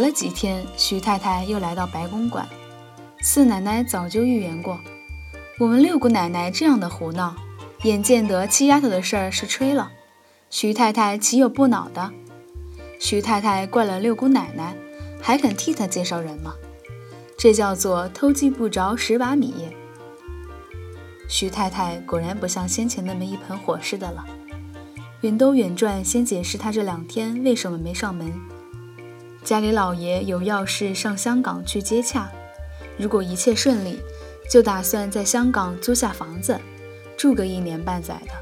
隔了几天，徐太太又来到白公馆。四奶奶早就预言过，我们六姑奶奶这样的胡闹，眼见得七丫头的事儿是吹了，徐太太岂有不恼的？徐太太怪了六姑奶奶，还肯替她介绍人吗？这叫做偷鸡不着蚀把米。徐太太果然不像先前那么一盆火似的了，远兜远转，先解释她这两天为什么没上门。家里老爷有要事上香港去接洽，如果一切顺利，就打算在香港租下房子，住个一年半载的。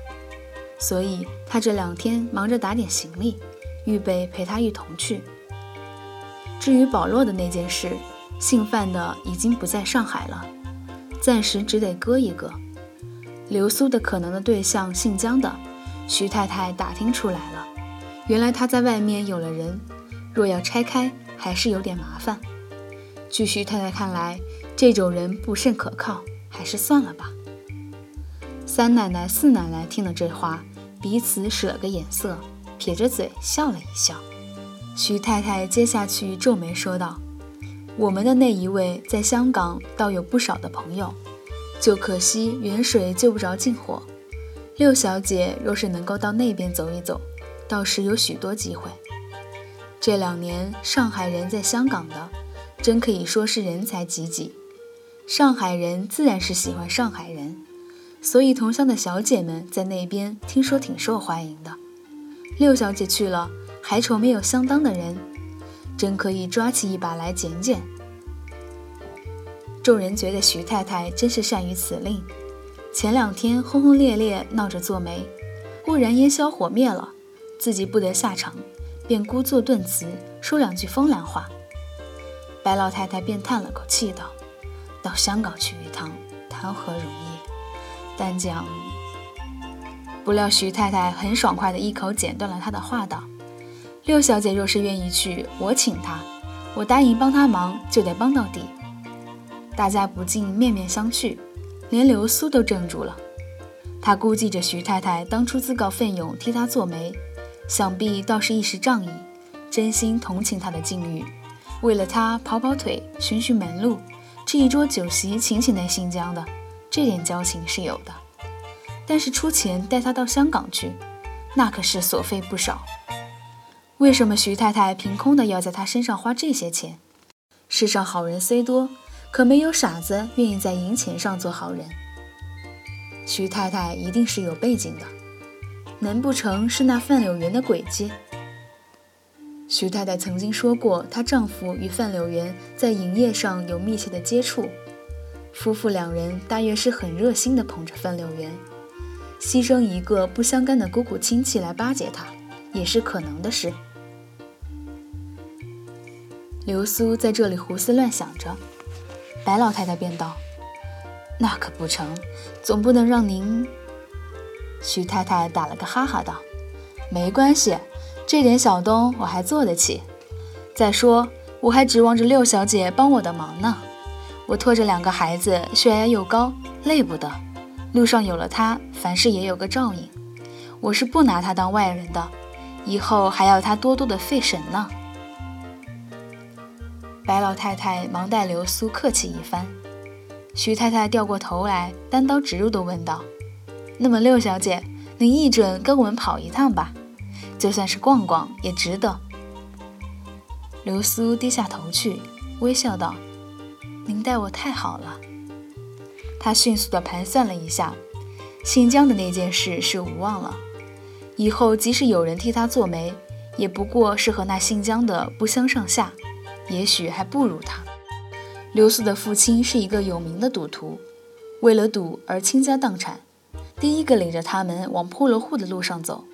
所以他这两天忙着打点行李，预备陪他一同去。至于保罗的那件事，姓范的已经不在上海了，暂时只得搁一搁。流苏的可能的对象姓江的，徐太太打听出来了，原来他在外面有了人。若要拆开，还是有点麻烦。据徐太太看来，这种人不甚可靠，还是算了吧。三奶奶、四奶奶听了这话，彼此使了个眼色，撇着嘴笑了一笑。徐太太接下去皱眉说道：“我们的那一位在香港倒有不少的朋友，就可惜远水救不着近火。六小姐若是能够到那边走一走，倒是有许多机会。”这两年，上海人在香港的，真可以说是人才济济。上海人自然是喜欢上海人，所以同乡的小姐们在那边听说挺受欢迎的。六小姐去了，还愁没有相当的人，真可以抓起一把来捡捡。众人觉得徐太太真是善于此令，前两天轰轰烈烈闹着做媒，忽然烟消火灭了，自己不得下场。便故作顿辞，说两句风凉话。白老太太便叹了口气道：“到香港去一趟，谈何容易？但讲……”不料徐太太很爽快地一口剪断了她的话，道：“六小姐若是愿意去，我请她，我答应帮她忙，就得帮到底。”大家不禁面面相觑，连流苏都怔住了。他估计着徐太太当初自告奋勇替他做媒。想必倒是一时仗义，真心同情他的境遇，为了他跑跑腿、寻寻门路，这一桌酒席请请那新疆的，这点交情是有的。但是出钱带他到香港去，那可是所费不少。为什么徐太太凭空的要在他身上花这些钱？世上好人虽多，可没有傻子愿意在银钱上做好人。徐太太一定是有背景的。难不成是那范柳园的诡计？徐太太曾经说过，她丈夫与范柳园在营业上有密切的接触，夫妇两人大约是很热心的捧着范柳园，牺牲一个不相干的姑姑亲戚来巴结他，也是可能的事。流苏在这里胡思乱想着，白老太太便道：“那可不成，总不能让您……”徐太太打了个哈哈，道：“没关系，这点小东我还做得起。再说，我还指望着六小姐帮我的忙呢。我拖着两个孩子，血压又高，累不得。路上有了她，凡事也有个照应。我是不拿她当外人的，以后还要她多多的费神呢。白老太太忙带流苏客气一番。徐太太掉过头来，单刀直入地问道：“那么六小姐，您一准跟我们跑一趟吧？就算是逛逛，也值得。”刘苏低下头去，微笑道。您待我太好了。他迅速地盘算了一下，姓江的那件事是无望了。以后即使有人替他做媒，也不过是和那姓江的不相上下，也许还不如他。刘素的父亲是一个有名的赌徒，为了赌而倾家荡产，第一个领着他们往破落户的路上走。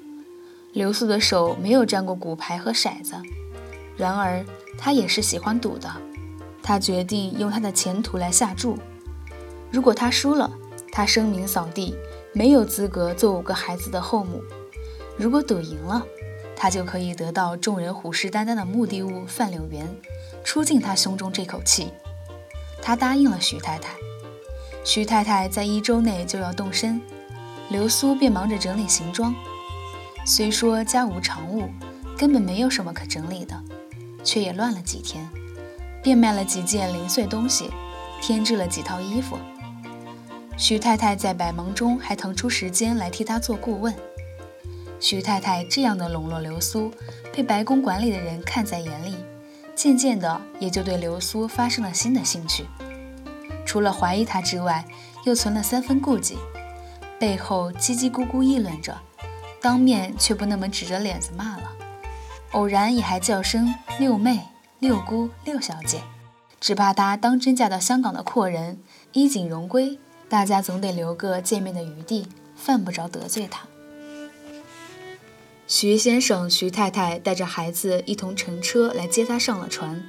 刘素的手没有沾过骨牌和骰子，然而他也是喜欢赌的。他决定用他的前途来下注。如果他输了，他声名扫地，没有资格做五个孩子的后母；如果赌赢了，他就可以得到众人虎视眈眈的目的物范柳园，出尽他胸中这口气。他答应了徐太太。徐太太在一周内就要动身，流苏便忙着整理行装。虽说家无常物，根本没有什么可整理的，却也乱了几天。变卖了几件零碎东西，添置了几套衣服。徐太太在百忙中还腾出时间来替他做顾问。徐太太这样的笼络流苏，被白宫管理的人看在眼里，渐渐的也就对流苏发生了新的兴趣。除了怀疑他之外，又存了三分顾忌，背后叽叽咕咕议论着，当面却不那么指着脸子骂了，偶然也还叫声六妹。六姑、六小姐，只怕她当真嫁到香港的阔人，衣锦荣归，大家总得留个见面的余地，犯不着得罪她。徐先生、徐太太带着孩子一同乘车来接他上了船，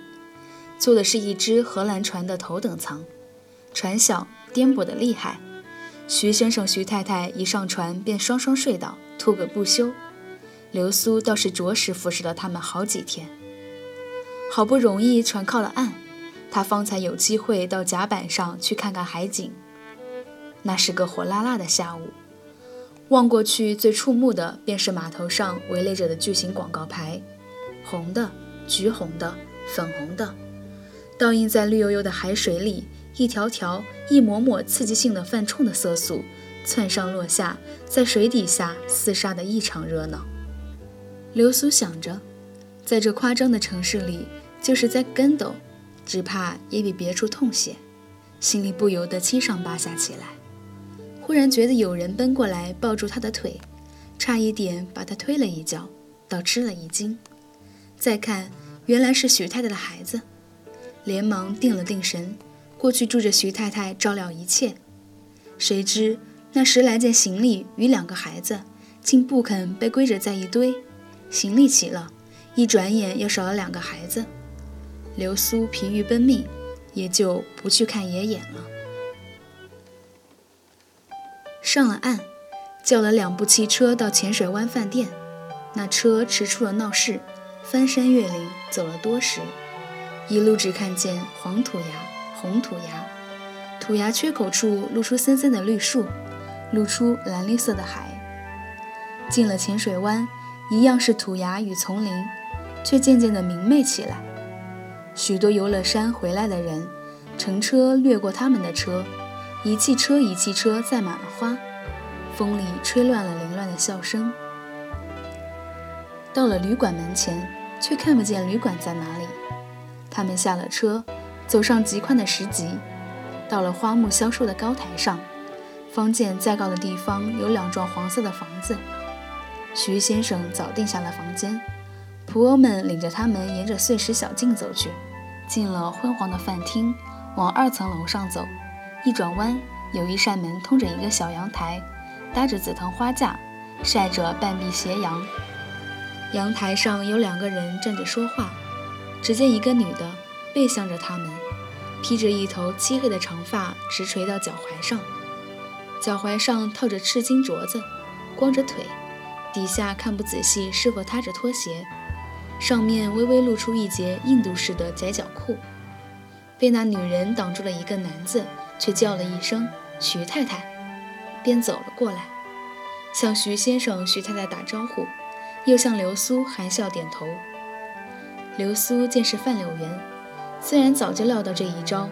坐的是一只荷兰船的头等舱，船小，颠簸的厉害。徐先生、徐太太一上船便双双睡倒，吐个不休。流苏倒是着实服侍了他们好几天。好不容易船靠了岸，他方才有机会到甲板上去看看海景。那是个火辣辣的下午，望过去最触目的便是码头上围垒着的巨型广告牌，红的、橘红的、粉红的，倒映在绿油油的海水里，一条条、一抹抹刺激性的泛冲的色素，窜上落下，在水底下厮杀得异常热闹。流苏想着。在这夸张的城市里，就是在跟斗，只怕也比别处痛些，心里不由得七上八下起来。忽然觉得有人奔过来抱住他的腿，差一点把他推了一跤，倒吃了一惊。再看，原来是许太太的孩子，连忙定了定神，过去住着徐太太照料一切。谁知那十来件行李与两个孩子，竟不肯被归着在一堆，行李齐了。一转眼又少了两个孩子，流苏疲于奔命，也就不去看爷爷了。上了岸，叫了两部汽车到浅水湾饭店。那车驰出了闹市，翻山越岭，走了多时，一路只看见黄土崖、红土崖，土崖缺口处露出森森的绿树，露出蓝绿色的海。进了浅水湾，一样是土崖与丛林。却渐渐的明媚起来。许多游了山回来的人，乘车掠过他们的车，一汽车一汽车载满了花，风里吹乱了凌乱的笑声。到了旅馆门前，却看不见旅馆在哪里。他们下了车，走上极宽的石级，到了花木销售的高台上，方见再高的地方有两幢黄色的房子。徐先生早定下了房间。仆欧们领着他们沿着碎石小径走去，进了昏黄的饭厅，往二层楼上走。一转弯，有一扇门通着一个小阳台，搭着紫藤花架，晒着半壁斜阳。阳台上有两个人站着说话，只见一个女的背向着他们，披着一头漆黑的长发，直垂到脚踝上，脚踝上套着赤金镯子，光着腿，底下看不仔细是否踏着拖鞋。上面微微露出一截印度式的窄脚裤，被那女人挡住了一个男子，却叫了一声“徐太太”，便走了过来，向徐先生、徐太太打招呼，又向流苏含笑点头。流苏见是范柳原，虽然早就料到这一招，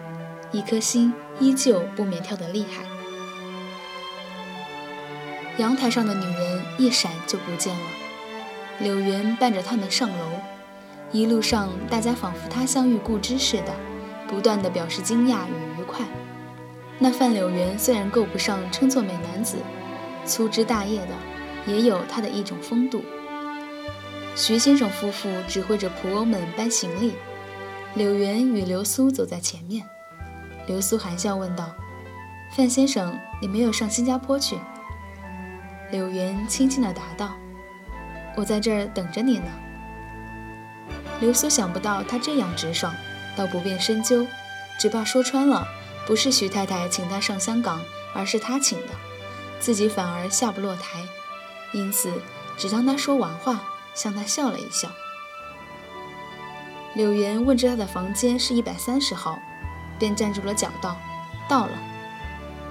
一颗心依旧不免跳得厉害。阳台上的女人一闪就不见了。柳原伴着他们上楼，一路上大家仿佛他乡遇故知似的，不断地表示惊讶与愉快。那范柳原虽然够不上称作美男子，粗枝大叶的，也有他的一种风度。徐先生夫妇指挥着仆欧们搬行李，柳原与流苏走在前面。流苏含笑问道：“范先生，你没有上新加坡去？”柳原轻轻地答道。我在这儿等着你呢。流苏想不到他这样直爽，倒不便深究，只怕说穿了，不是徐太太请他上香港，而是他请的，自己反而下不落台，因此只当他说完话，向他笑了一笑。柳岩问知他的房间是一百三十号，便站住了脚道：“到了。”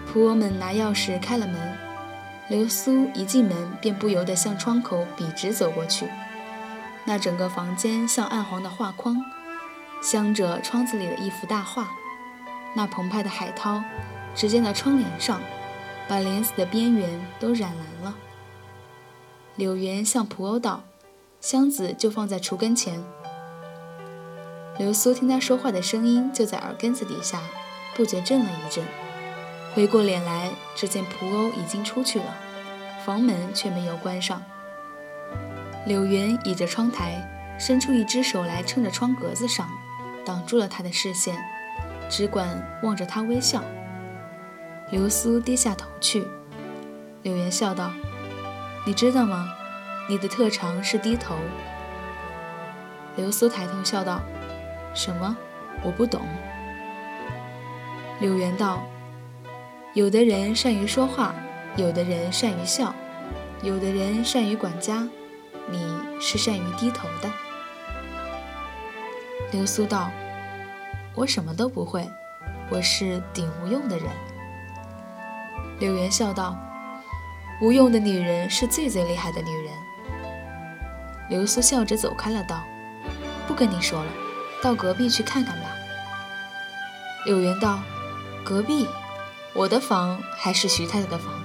仆人们拿钥匙开了门。流苏一进门，便不由得向窗口笔直走过去。那整个房间像暗黄的画框，镶着窗子里的一幅大画。那澎湃的海涛，只见到窗帘上，把帘子的边缘都染蓝了。柳原向仆欧道：“箱子就放在橱跟前。”流苏听他说话的声音就在耳根子底下，不觉震了一震。回过脸来，只见仆欧已经出去了，房门却没有关上。柳云倚着窗台，伸出一只手来撑着窗格子上，挡住了他的视线，只管望着他微笑。流苏低下头去，柳云笑道：“你知道吗？你的特长是低头。”流苏抬头笑道：“什么？我不懂。”柳原道。有的人善于说话，有的人善于笑，有的人善于管家，你是善于低头的。流苏道：“我什么都不会，我是顶无用的人。”柳原笑道：“无用的女人是最最厉害的女人。”流苏笑着走开了，道：“不跟你说了，到隔壁去看看吧。”柳原道：“隔壁。”我的房还是徐太太的房？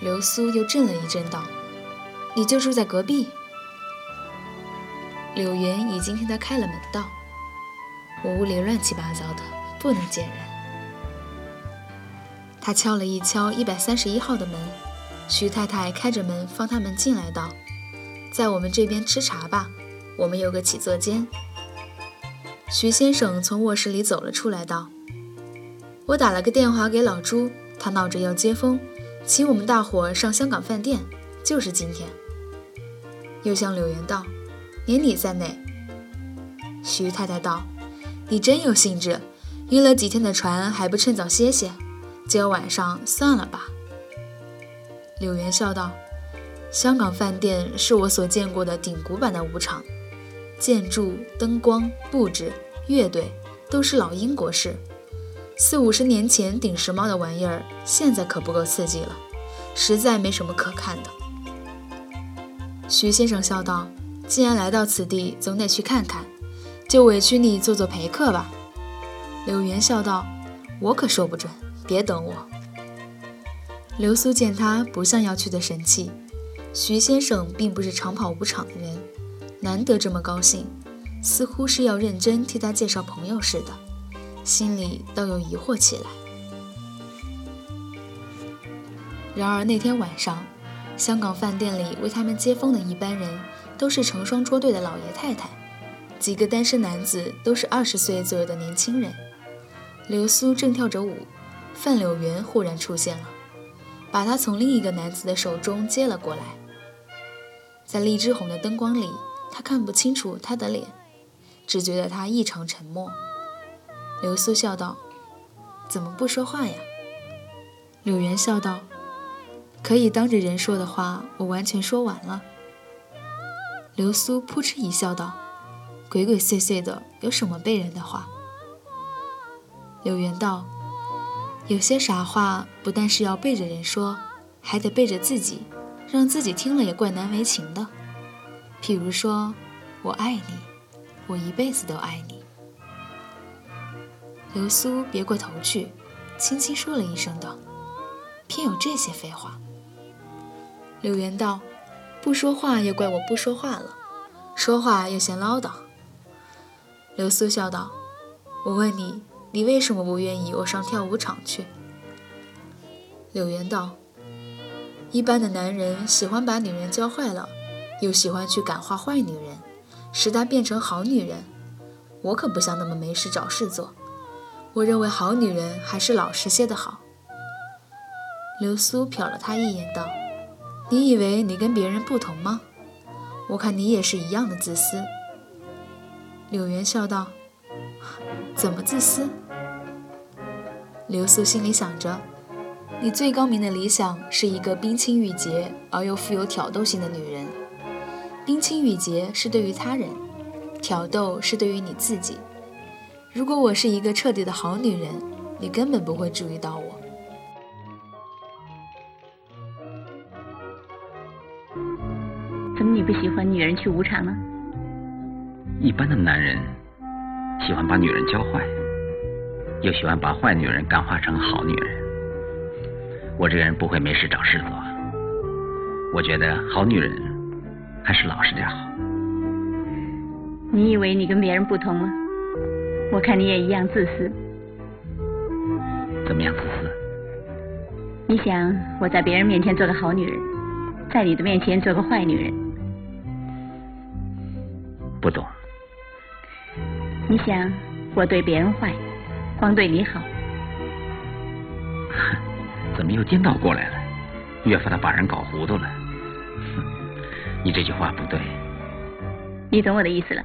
流苏又震了一震，道：“你就住在隔壁？”柳原已经替他开了门，道：“我屋里乱七八糟的，不能见人。”他敲了一敲一百三十一号的门，徐太太开着门放他们进来，道：“在我们这边吃茶吧，我们有个起坐间。”徐先生从卧室里走了出来，道。我打了个电话给老朱，他闹着要接风，请我们大伙上香港饭店，就是今天。又向柳岩道：“连你在内。”徐太太道：“你真有兴致，晕了几天的船还不趁早歇歇？今儿晚上算了吧。”柳岩笑道：“香港饭店是我所见过的顶古板的舞场，建筑、灯光、布置、乐队都是老英国式。”四五十年前顶时髦的玩意儿，现在可不够刺激了，实在没什么可看的。徐先生笑道：“既然来到此地，总得去看看，就委屈你做做陪客吧。”柳原笑道：“我可说不准，别等我。”流苏见他不像要去的神气，徐先生并不是长跑舞场的人，难得这么高兴，似乎是要认真替他介绍朋友似的。心里倒又疑惑起来。然而那天晚上，香港饭店里为他们接风的一班人，都是成双捉对的老爷太太，几个单身男子都是二十岁左右的年轻人。流苏正跳着舞，范柳原忽然出现了，把他从另一个男子的手中接了过来。在荔枝红的灯光里，他看不清楚他的脸，只觉得他异常沉默。流苏笑道：“怎么不说话呀？”柳原笑道：“可以当着人说的话，我完全说完了。”流苏扑哧一笑道：“鬼鬼祟祟的，有什么背人的话？”柳原道：“有些傻话不但是要背着人说，还得背着自己，让自己听了也怪难为情的。譬如说，我爱你，我一辈子都爱你。”流苏别过头去，轻轻说了一声道：“偏有这些废话。”柳原道：“不说话也怪我不说话了，说话又嫌唠叨。”流苏笑道：“我问你。”你为什么不愿意我上跳舞场去？柳原道：“一般的男人喜欢把女人教坏了，又喜欢去感化坏女人，使她变成好女人。我可不想那么没事找事做。我认为好女人还是老实些的好。”流苏瞟了他一眼，道：“你以为你跟别人不同吗？我看你也是一样的自私。”柳原笑道：“怎么自私？”流苏心里想着：“你最高明的理想是一个冰清玉洁而又富有挑逗性的女人。冰清玉洁是对于他人，挑逗是对于你自己。如果我是一个彻底的好女人，你根本不会注意到我。”怎么你不喜欢女人去舞场呢？一般的男人喜欢把女人教坏。又喜欢把坏女人感化成好女人。我这个人不会没事找事做。我觉得好女人还是老实点好。你以为你跟别人不同吗？我看你也一样自私。怎么样自私？你想我在别人面前做个好女人，在你的面前做个坏女人？不懂。你想我对别人坏？光对你好，哼怎么又颠倒过来了？越发的把人搞糊涂了。你这句话不对。你懂我的意思了。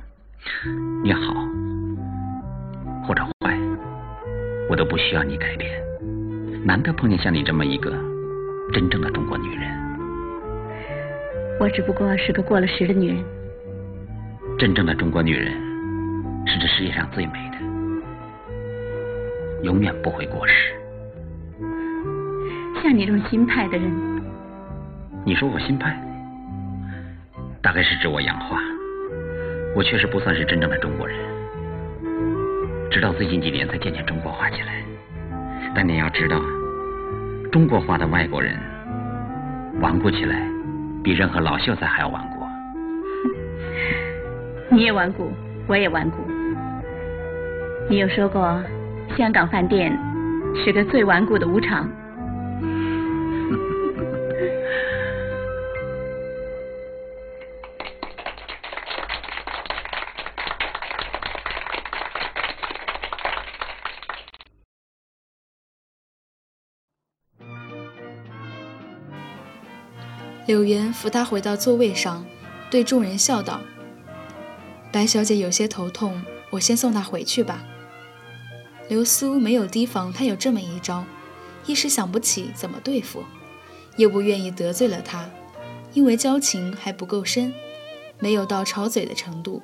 你好，或者坏，我都不需要你改变。难得碰见像你这么一个真正的中国女人。我只不过是个过了时的女人。真正的中国女人是这世界上最美的。永远不会过时。像你这种新派的人，你说我新派，大概是指我洋化。我确实不算是真正的中国人，直到最近几年才渐渐中国化起来。但你要知道，中国化的外国人顽固起来，比任何老秀才还要顽固。你也顽固，我也顽固。你有说过。香港饭店是个最顽固的舞场。柳原扶他回到座位上，对众人笑道：“白小姐有些头痛，我先送她回去吧。”流苏没有提防他有这么一招，一时想不起怎么对付，又不愿意得罪了他，因为交情还不够深，没有到吵嘴的程度，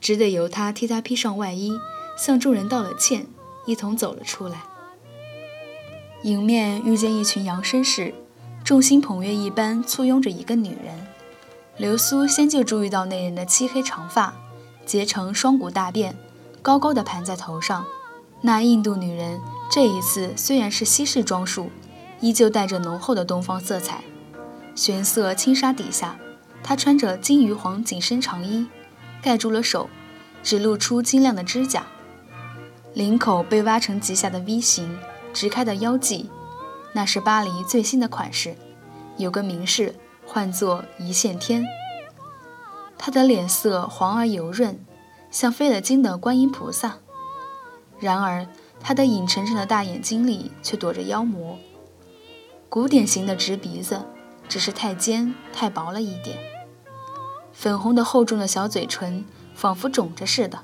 只得由他替他披上外衣，向众人道了歉，一同走了出来。迎面遇见一群洋绅士，众星捧月一般簇拥着一个女人。流苏先就注意到那人的漆黑长发，结成双股大辫，高高的盘在头上。那印度女人这一次虽然是西式装束，依旧带着浓厚的东方色彩。玄色轻纱底下，她穿着金鱼黄紧身长衣，盖住了手，只露出晶亮的指甲。领口被挖成极下的 V 型，直开的腰际，那是巴黎最新的款式，有个名士唤作一线天。他的脸色黄而油润，像飞了金的观音菩萨。然而，他的影沉沉的大眼睛里却躲着妖魔。古典型的直鼻子，只是太尖太薄了一点。粉红的厚重的小嘴唇，仿佛肿着似的。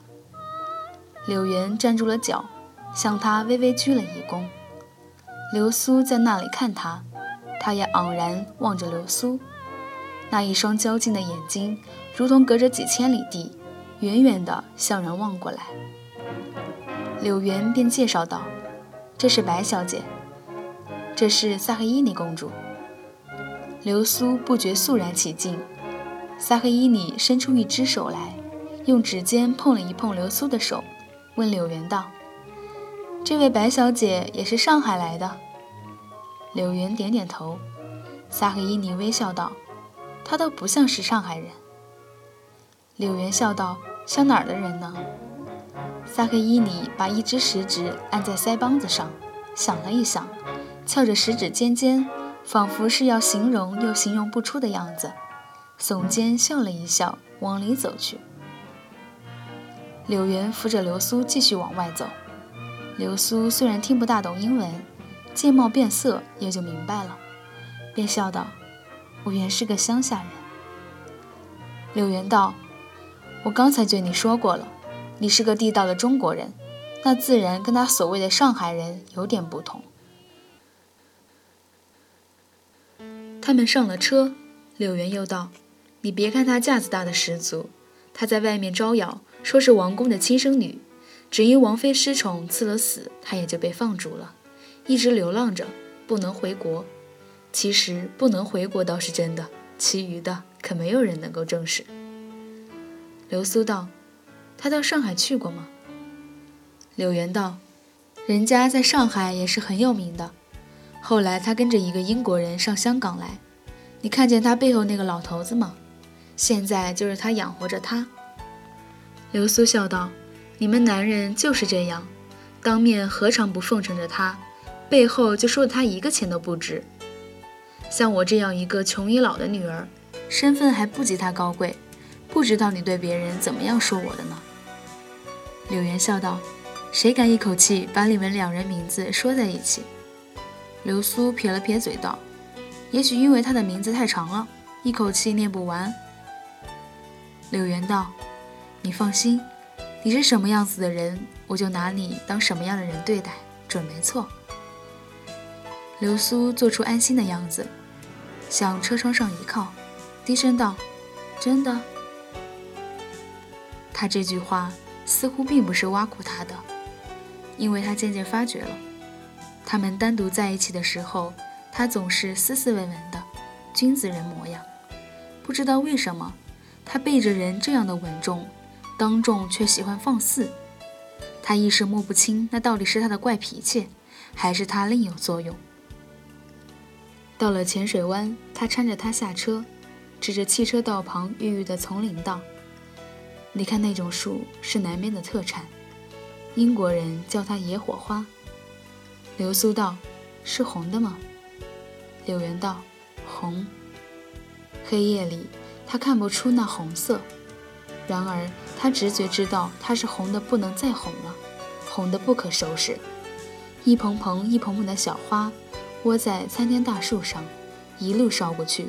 柳原站住了脚，向他微微鞠了一躬。流苏在那里看他，他也昂然望着流苏。那一双娇静的眼睛，如同隔着几千里地，远远地向人望过来。柳元便介绍道：“这是白小姐，这是萨黑伊尼公主。”流苏不觉肃然起敬。萨黑伊尼伸出一只手来，用指尖碰了一碰流苏的手，问柳元道：“这位白小姐也是上海来的？”柳云点点头。萨黑伊尼微笑道：“她倒不像是上海人。”柳云笑道：“像哪儿的人呢？”萨黑伊尼把一只食指按在腮帮子上，想了一想，翘着食指尖尖，仿佛是要形容又形容不出的样子，耸肩笑了一笑，往里走去。柳云扶着流苏继续往外走。流苏虽然听不大懂英文，见貌变色也就明白了。便笑道：“我原是个乡下人。”柳原道：“我刚才对你说过了，你是个地道的中国人，那自然跟他所谓的上海人有点不同。”他们上了车，柳原又道：“你别看他架子大的十足，他在外面招摇，说是王公的亲生女，只因王妃失宠赐了死，他也就被放逐了，一直流浪着，不能回国。”其实不能回国倒是真的，其余的可没有人能够证实。流苏道：“他到上海去过吗？”柳元道：“人家在上海也是很有名的。后来他跟着一个英国人上香港来，你看见他背后那个老头子吗？现在就是他养活着他。”流苏笑道：“你们男人就是这样，当面何尝不奉承着他，背后就说他一个钱都不值。”像我这样一个穷已老的女儿，身份还不及他高贵，不知道你对别人怎么样说我的呢？柳元笑道：“谁敢一口气把你们两人名字说在一起？”流苏撇了撇嘴道：“也许因为他的名字太长了，一口气念不完。”柳元道：“你放心，你是什么样子的人，我就拿你当什么样的人对待，准没错。”流苏做出安心的样子。向车窗上一靠，低声道：“真的。”他这句话似乎并不是挖苦他的，因为他渐渐发觉了，他们单独在一起的时候，他总是斯斯文文的，君子人模样。不知道为什么，他背着人这样的稳重，当众却喜欢放肆。他一时摸不清，那到底是他的怪脾气，还是他另有作用。到了浅水湾，他搀着他下车，指着汽车道旁郁郁的丛林道：“你看那种树是南边的特产，英国人叫它野火花。”流苏道：“是红的吗？”柳原道：“红。”黑夜里，他看不出那红色，然而他直觉知道它是红的不能再红了，红的不可收拾，一蓬蓬一蓬蓬的小花。窝在参天大树上，一路烧过去，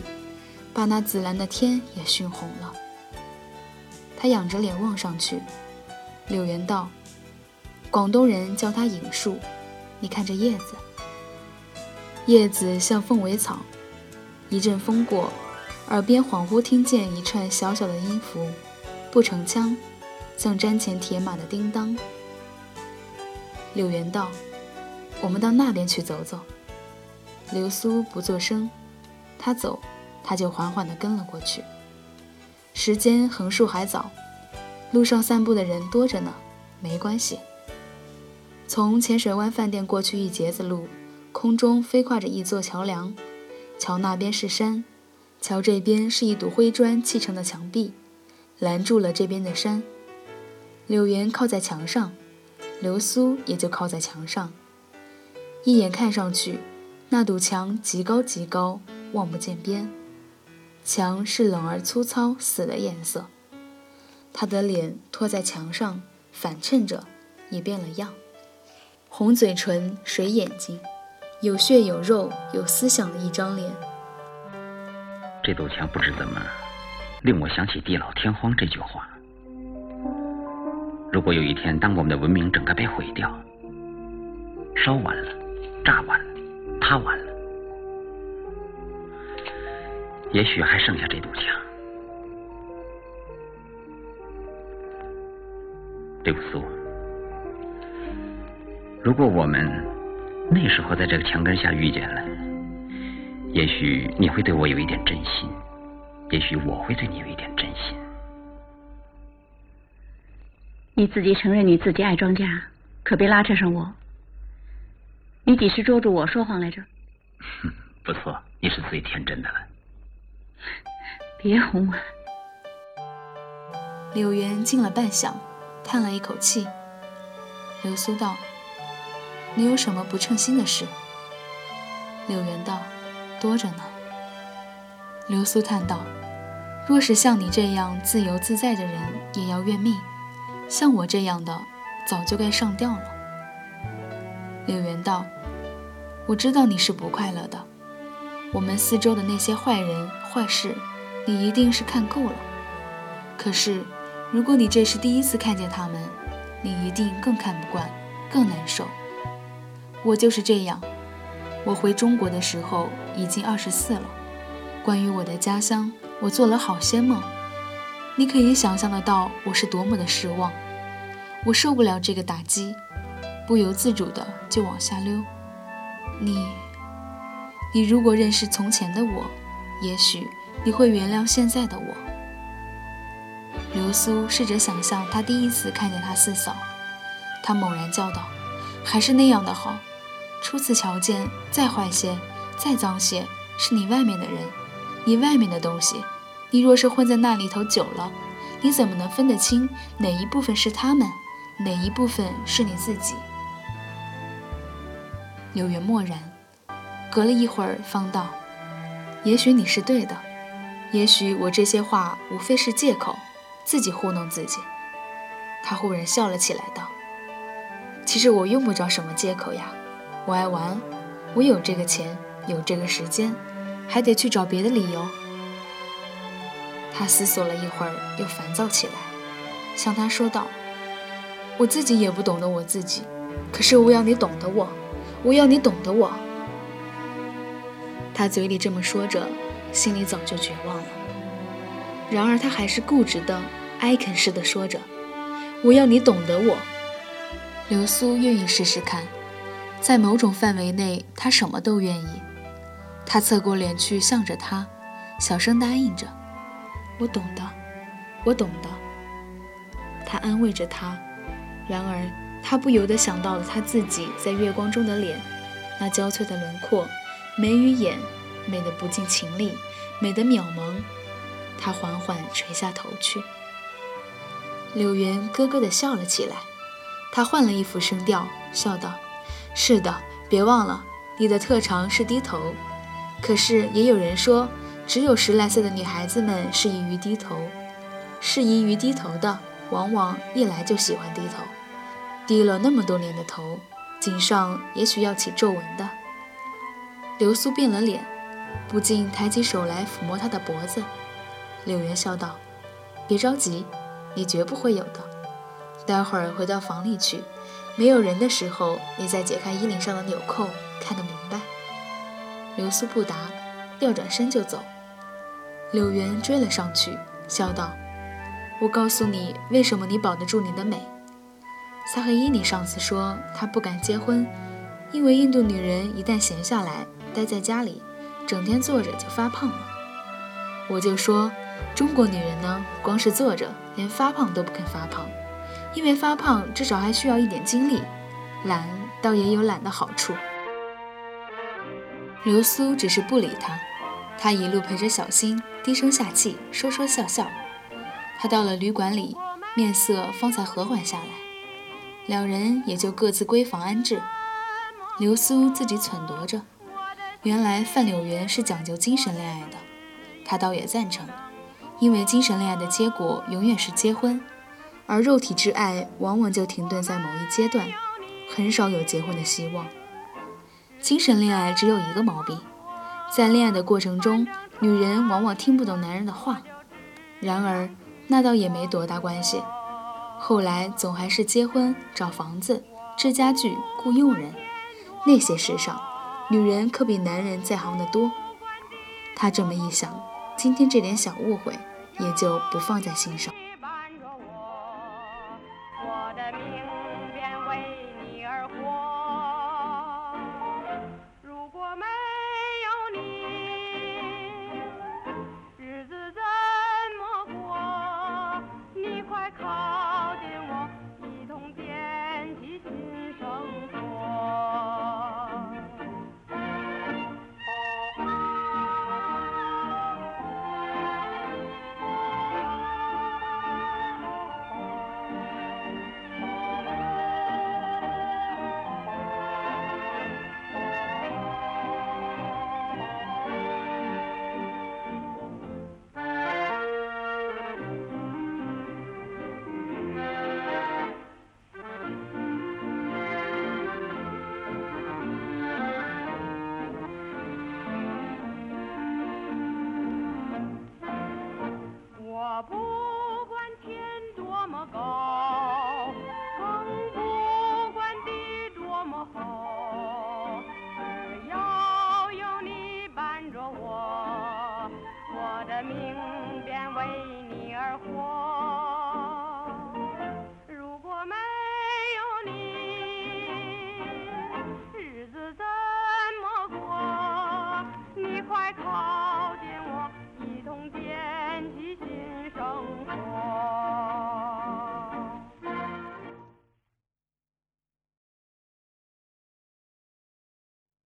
把那紫蓝的天也熏红了。他仰着脸望上去，柳元道：“广东人叫它影树，你看这叶子，叶子像凤尾草。一阵风过，耳边恍惚听见一串小小的音符，不成腔，像毡前铁马的叮当。”柳元道：“我们到那边去走走。”流苏不作声，他走，他就缓缓地跟了过去。时间横竖还早，路上散步的人多着呢，没关系。从浅水湾饭店过去一截子路，空中飞跨着一座桥梁，桥那边是山，桥这边是一堵灰砖砌成的墙壁，拦住了这边的山。柳岩靠在墙上，流苏也就靠在墙上，一眼看上去。那堵墙极高极高，望不见边。墙是冷而粗糙、死的颜色。他的脸托在墙上，反衬着，也变了样。红嘴唇，水眼睛，有血有肉有思想的一张脸。这堵墙不知怎么，令我想起地老天荒这句话。如果有一天，当我们的文明整个被毁掉，烧完了，炸完了，塌完了。也许还剩下这堵墙。对不起。如果我们那时候在这个墙根下遇见了，也许你会对我有一点真心。也许我会对你有一点真心。你自己承认你自己爱庄稼，可别拉扯上我。你几时捉住我说谎来着？哼，不错，你是最天真的了。别哄我。柳原静了半晌，叹了一口气。流苏道：“你有什么不称心的事？”柳原道：“多着呢。”流苏叹道：“若是像你这样自由自在的人，也要怨命。”像我这样的，早就该上吊了。柳原道：“我知道你是不快乐的。我们四周的那些坏人坏事，你一定是看够了。可是，如果你这是第一次看见他们，你一定更看不惯，更难受。我就是这样。我回中国的时候已经二十四了。关于我的家乡，我做了好些梦。”你可以想象得到我是多么的失望，我受不了这个打击，不由自主的就往下溜。你，你如果认识从前的我，也许你会原谅现在的我。流苏试着想象他第一次看见他四嫂，他猛然叫道：“还是那样的好。初次瞧见，再坏些，再脏些，是你外面的人，你外面的东西。”你若是混在那里头久了，你怎么能分得清哪一部分是他们，哪一部分是你自己？柳原默然，隔了一会儿，方道：“也许你是对的，也许我这些话无非是借口，自己糊弄自己。”他忽然笑了起来，道：“其实我用不着什么借口呀，我爱玩，我有这个钱，有这个时间，还得去找别的理由。”他思索了一会儿，又烦躁起来，向他说道：“我自己也不懂得我自己，可是我要你懂得我，我要你懂得我。”他嘴里这么说着，心里早就绝望了。然而他还是固执的、哀恳似的说着：“我要你懂得我。”流苏愿意试试看，在某种范围内，他什么都愿意。他侧过脸去，向着他，小声答应着。我懂的，我懂的。他安慰着他，然而他不由得想到了他自己在月光中的脸，那娇脆的轮廓，眉与眼，美得不近情理，美得渺茫。他缓缓垂下头去。柳原咯咯地笑了起来，他换了一副声调，笑道：“是的，别忘了，你的特长是低头。可是也有人说。”只有十来岁的女孩子们适宜于低头，适宜于低头的，往往一来就喜欢低头。低了那么多年的头，颈上也许要起皱纹的。流苏变了脸，不禁抬起手来抚摸她的脖子。柳原笑道：“别着急，你绝不会有的。待会儿回到房里去，没有人的时候，你再解开衣领上的纽扣，看个明”流苏不答，调转身就走。柳原追了上去，笑道：“我告诉你，为什么你保得住你的美。萨赫伊尼上次说他不敢结婚，因为印度女人一旦闲下来，待在家里，整天坐着就发胖了。我就说，中国女人呢，光是坐着，连发胖都不肯发胖，因为发胖至少还需要一点精力，懒倒也有懒的好处。”流苏只是不理他。他一路陪着小新，低声下气，说说笑笑。他到了旅馆里，面色方才和缓下来，两人也就各自归房安置。流苏自己忖度着，原来范柳原是讲究精神恋爱的，他倒也赞成，因为精神恋爱的结果永远是结婚，而肉体之爱往往就停顿在某一阶段，很少有结婚的希望。精神恋爱只有一个毛病。在恋爱的过程中，女人往往听不懂男人的话。然而，那倒也没多大关系。后来总还是结婚、找房子、置家具、雇佣人，那些事上，女人可比男人在行的多。他这么一想，今天这点小误会也就不放在心上。